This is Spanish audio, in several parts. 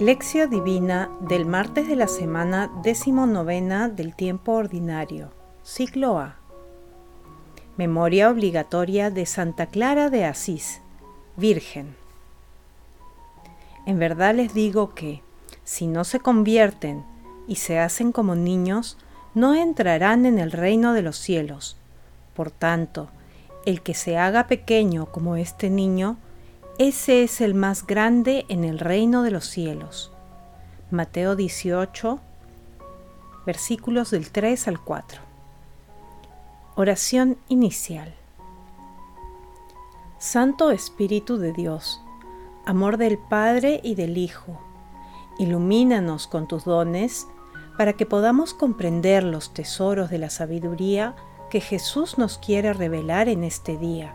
Lección Divina del martes de la semana decimonovena del tiempo ordinario, ciclo A. Memoria obligatoria de Santa Clara de Asís, Virgen. En verdad les digo que, si no se convierten y se hacen como niños, no entrarán en el reino de los cielos. Por tanto, el que se haga pequeño como este niño, ese es el más grande en el reino de los cielos. Mateo 18, versículos del 3 al 4. Oración inicial. Santo Espíritu de Dios, amor del Padre y del Hijo, ilumínanos con tus dones para que podamos comprender los tesoros de la sabiduría que Jesús nos quiere revelar en este día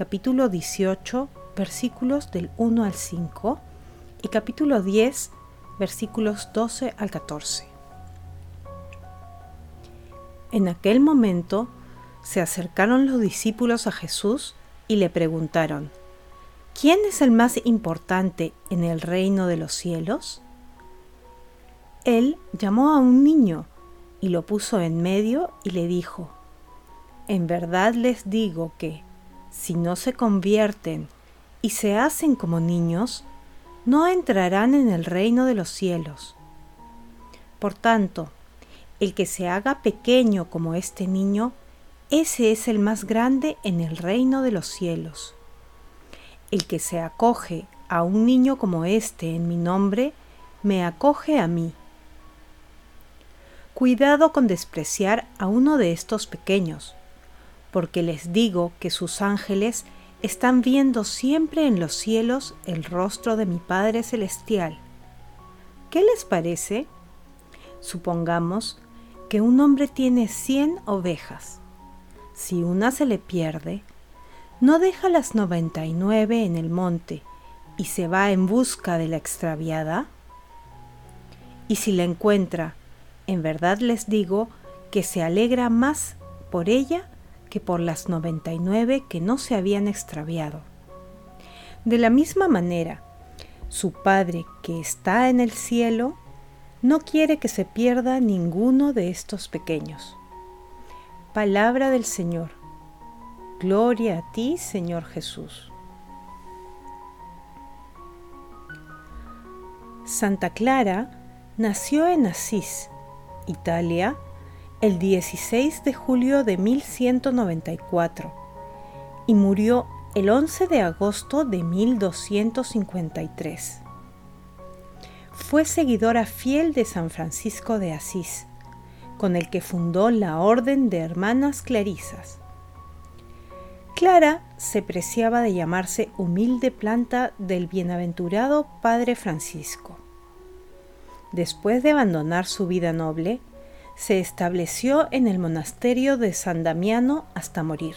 capítulo 18, versículos del 1 al 5 y capítulo 10, versículos 12 al 14. En aquel momento se acercaron los discípulos a Jesús y le preguntaron, ¿quién es el más importante en el reino de los cielos? Él llamó a un niño y lo puso en medio y le dijo, En verdad les digo que si no se convierten y se hacen como niños, no entrarán en el reino de los cielos. Por tanto, el que se haga pequeño como este niño, ese es el más grande en el reino de los cielos. El que se acoge a un niño como este en mi nombre, me acoge a mí. Cuidado con despreciar a uno de estos pequeños porque les digo que sus ángeles están viendo siempre en los cielos el rostro de mi Padre Celestial. ¿Qué les parece? Supongamos que un hombre tiene cien ovejas. Si una se le pierde, ¿no deja las noventa y nueve en el monte y se va en busca de la extraviada? Y si la encuentra, en verdad les digo que se alegra más por ella que por las 99 que no se habían extraviado. De la misma manera, su Padre que está en el cielo no quiere que se pierda ninguno de estos pequeños. Palabra del Señor. Gloria a ti, Señor Jesús. Santa Clara nació en Asís, Italia, el 16 de julio de 1194 y murió el 11 de agosto de 1253. Fue seguidora fiel de San Francisco de Asís, con el que fundó la Orden de Hermanas Clarisas. Clara se preciaba de llamarse humilde planta del bienaventurado Padre Francisco. Después de abandonar su vida noble, se estableció en el monasterio de San Damiano hasta morir.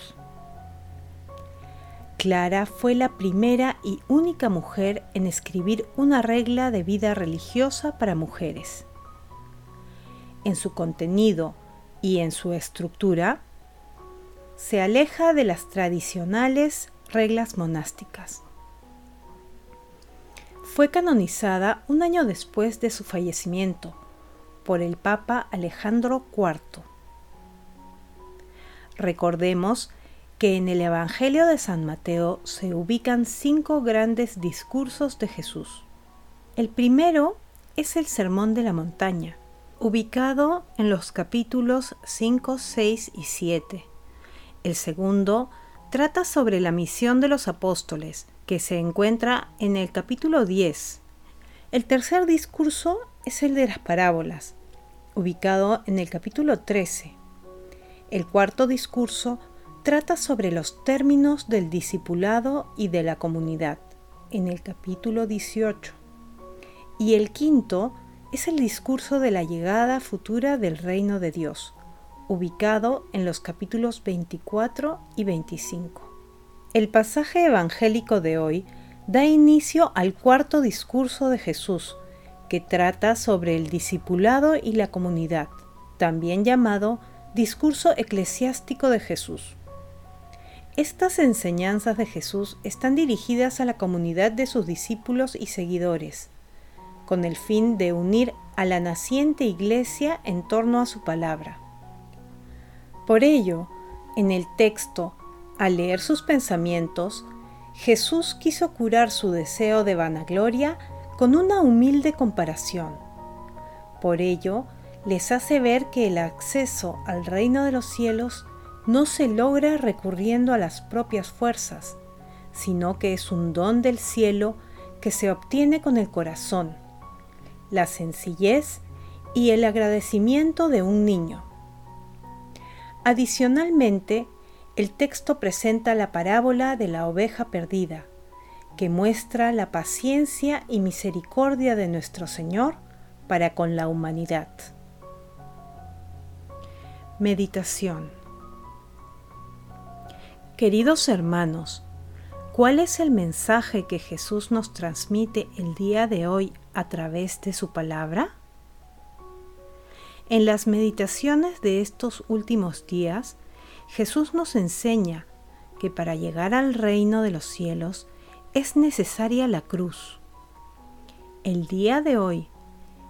Clara fue la primera y única mujer en escribir una regla de vida religiosa para mujeres. En su contenido y en su estructura, se aleja de las tradicionales reglas monásticas. Fue canonizada un año después de su fallecimiento por el Papa Alejandro IV. Recordemos que en el Evangelio de San Mateo se ubican cinco grandes discursos de Jesús. El primero es el Sermón de la Montaña, ubicado en los capítulos 5, 6 y 7. El segundo trata sobre la misión de los apóstoles, que se encuentra en el capítulo 10. El tercer discurso es el de las parábolas, ubicado en el capítulo 13. El cuarto discurso trata sobre los términos del discipulado y de la comunidad, en el capítulo 18. Y el quinto es el discurso de la llegada futura del reino de Dios, ubicado en los capítulos 24 y 25. El pasaje evangélico de hoy da inicio al cuarto discurso de Jesús, que trata sobre el discipulado y la comunidad, también llamado discurso eclesiástico de Jesús. Estas enseñanzas de Jesús están dirigidas a la comunidad de sus discípulos y seguidores, con el fin de unir a la naciente iglesia en torno a su palabra. Por ello, en el texto, al leer sus pensamientos, Jesús quiso curar su deseo de vanagloria con una humilde comparación. Por ello, les hace ver que el acceso al reino de los cielos no se logra recurriendo a las propias fuerzas, sino que es un don del cielo que se obtiene con el corazón, la sencillez y el agradecimiento de un niño. Adicionalmente, el texto presenta la parábola de la oveja perdida, que muestra la paciencia y misericordia de nuestro Señor para con la humanidad. Meditación Queridos hermanos, ¿cuál es el mensaje que Jesús nos transmite el día de hoy a través de su palabra? En las meditaciones de estos últimos días, Jesús nos enseña que para llegar al reino de los cielos es necesaria la cruz. El día de hoy,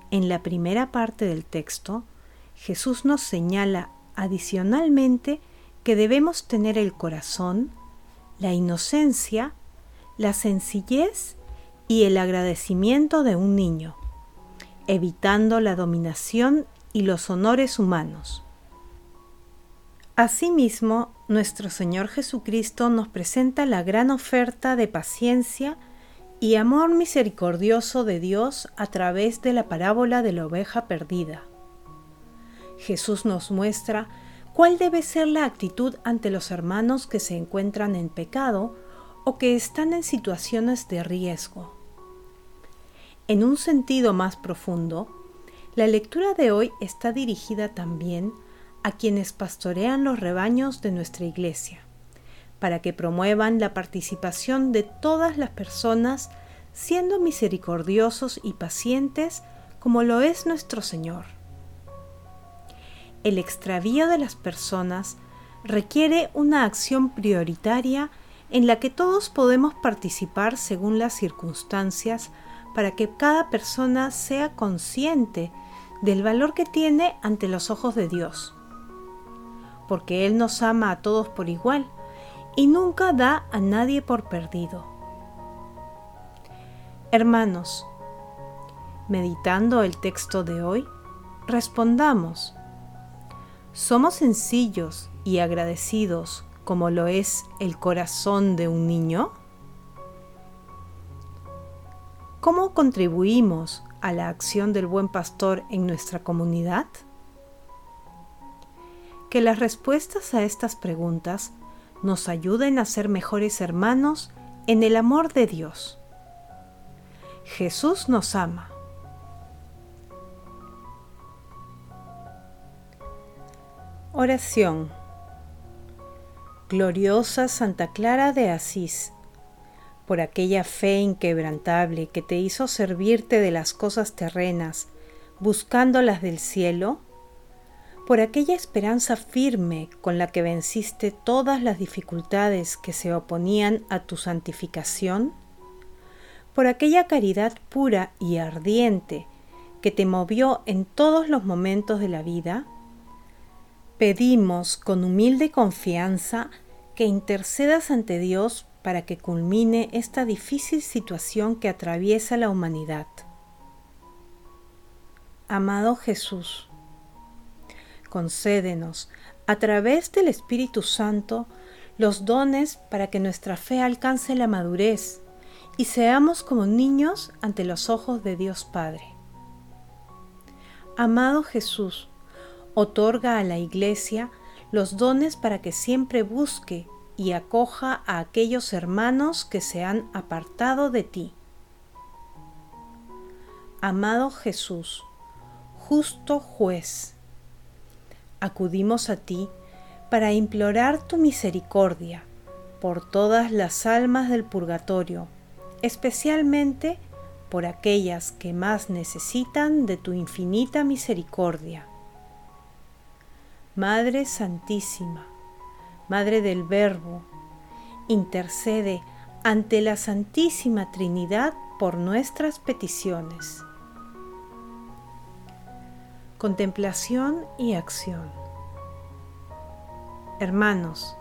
en la primera parte del texto, Jesús nos señala adicionalmente que debemos tener el corazón, la inocencia, la sencillez y el agradecimiento de un niño, evitando la dominación y los honores humanos. Asimismo, nuestro Señor Jesucristo nos presenta la gran oferta de paciencia y amor misericordioso de Dios a través de la parábola de la oveja perdida. Jesús nos muestra cuál debe ser la actitud ante los hermanos que se encuentran en pecado o que están en situaciones de riesgo. En un sentido más profundo, la lectura de hoy está dirigida también a quienes pastorean los rebaños de nuestra iglesia, para que promuevan la participación de todas las personas siendo misericordiosos y pacientes como lo es nuestro Señor. El extravío de las personas requiere una acción prioritaria en la que todos podemos participar según las circunstancias para que cada persona sea consciente del valor que tiene ante los ojos de Dios porque Él nos ama a todos por igual y nunca da a nadie por perdido. Hermanos, meditando el texto de hoy, respondamos, ¿somos sencillos y agradecidos como lo es el corazón de un niño? ¿Cómo contribuimos a la acción del buen pastor en nuestra comunidad? Que las respuestas a estas preguntas nos ayuden a ser mejores hermanos en el amor de Dios. Jesús nos ama. Oración. Gloriosa Santa Clara de Asís, por aquella fe inquebrantable que te hizo servirte de las cosas terrenas, buscando las del cielo, por aquella esperanza firme con la que venciste todas las dificultades que se oponían a tu santificación, por aquella caridad pura y ardiente que te movió en todos los momentos de la vida, pedimos con humilde confianza que intercedas ante Dios para que culmine esta difícil situación que atraviesa la humanidad. Amado Jesús, concédenos, a través del Espíritu Santo, los dones para que nuestra fe alcance la madurez y seamos como niños ante los ojos de Dios Padre. Amado Jesús, otorga a la Iglesia los dones para que siempre busque y acoja a aquellos hermanos que se han apartado de ti. amado Jesús, justo juez, acudimos a ti para implorar tu misericordia por todas las almas del purgatorio, especialmente por aquellas que más necesitan de tu infinita misericordia. Madre Santísima, Madre del Verbo, intercede ante la Santísima Trinidad por nuestras peticiones. Contemplación y acción. Hermanos,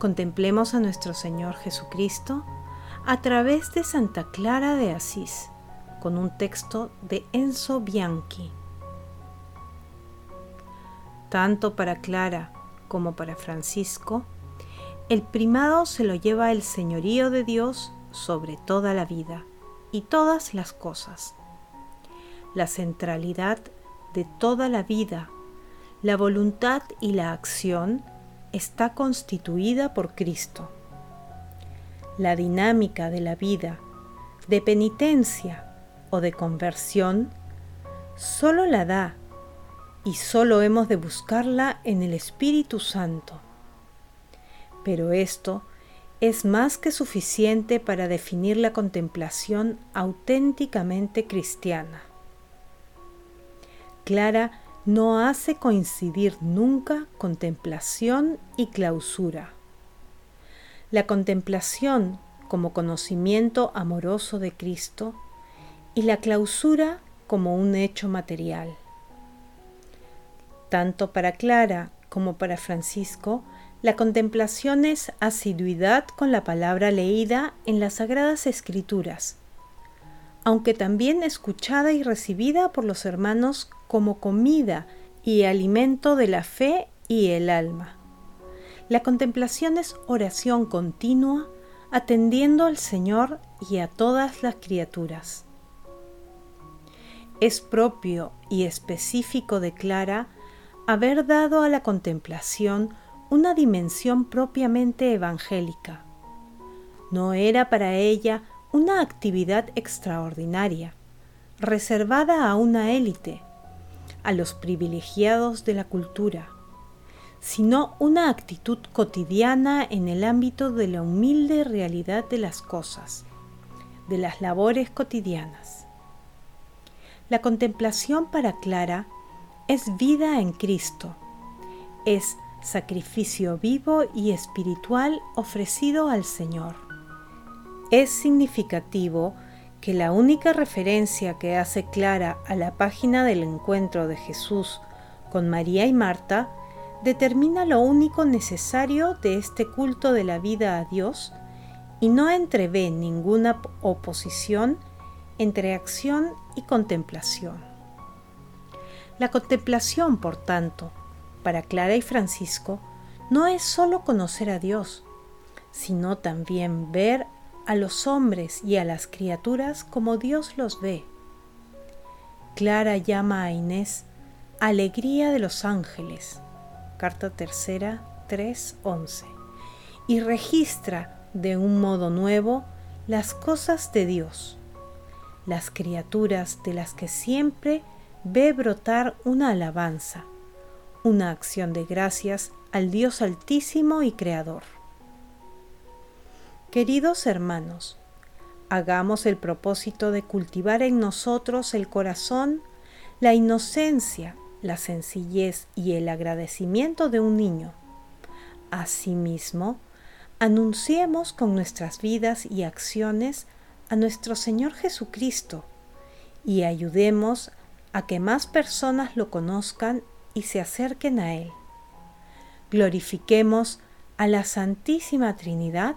contemplemos a nuestro Señor Jesucristo a través de Santa Clara de Asís, con un texto de Enzo Bianchi. Tanto para Clara como para Francisco, el primado se lo lleva el señorío de Dios sobre toda la vida y todas las cosas. La centralidad de toda la vida, la voluntad y la acción está constituida por Cristo. La dinámica de la vida, de penitencia o de conversión, solo la da y solo hemos de buscarla en el Espíritu Santo. Pero esto es más que suficiente para definir la contemplación auténticamente cristiana. Clara no hace coincidir nunca contemplación y clausura. La contemplación como conocimiento amoroso de Cristo y la clausura como un hecho material. Tanto para Clara como para Francisco, la contemplación es asiduidad con la palabra leída en las Sagradas Escrituras, aunque también escuchada y recibida por los hermanos como comida y alimento de la fe y el alma. La contemplación es oración continua, atendiendo al Señor y a todas las criaturas. Es propio y específico de Clara haber dado a la contemplación una dimensión propiamente evangélica. No era para ella una actividad extraordinaria, reservada a una élite, a los privilegiados de la cultura, sino una actitud cotidiana en el ámbito de la humilde realidad de las cosas, de las labores cotidianas. La contemplación para Clara es vida en Cristo, es sacrificio vivo y espiritual ofrecido al Señor. Es significativo que la única referencia que hace Clara a la página del encuentro de Jesús con María y Marta determina lo único necesario de este culto de la vida a Dios y no entrevé ninguna oposición entre acción y contemplación. La contemplación, por tanto, para Clara y Francisco, no es sólo conocer a Dios, sino también ver a los hombres y a las criaturas como Dios los ve. Clara llama a Inés Alegría de los Ángeles, carta tercera 3.11, y registra de un modo nuevo las cosas de Dios, las criaturas de las que siempre ve brotar una alabanza, una acción de gracias al Dios altísimo y creador. Queridos hermanos, hagamos el propósito de cultivar en nosotros el corazón, la inocencia, la sencillez y el agradecimiento de un niño. Asimismo, anunciemos con nuestras vidas y acciones a nuestro Señor Jesucristo y ayudemos a que más personas lo conozcan y se acerquen a Él. Glorifiquemos a la Santísima Trinidad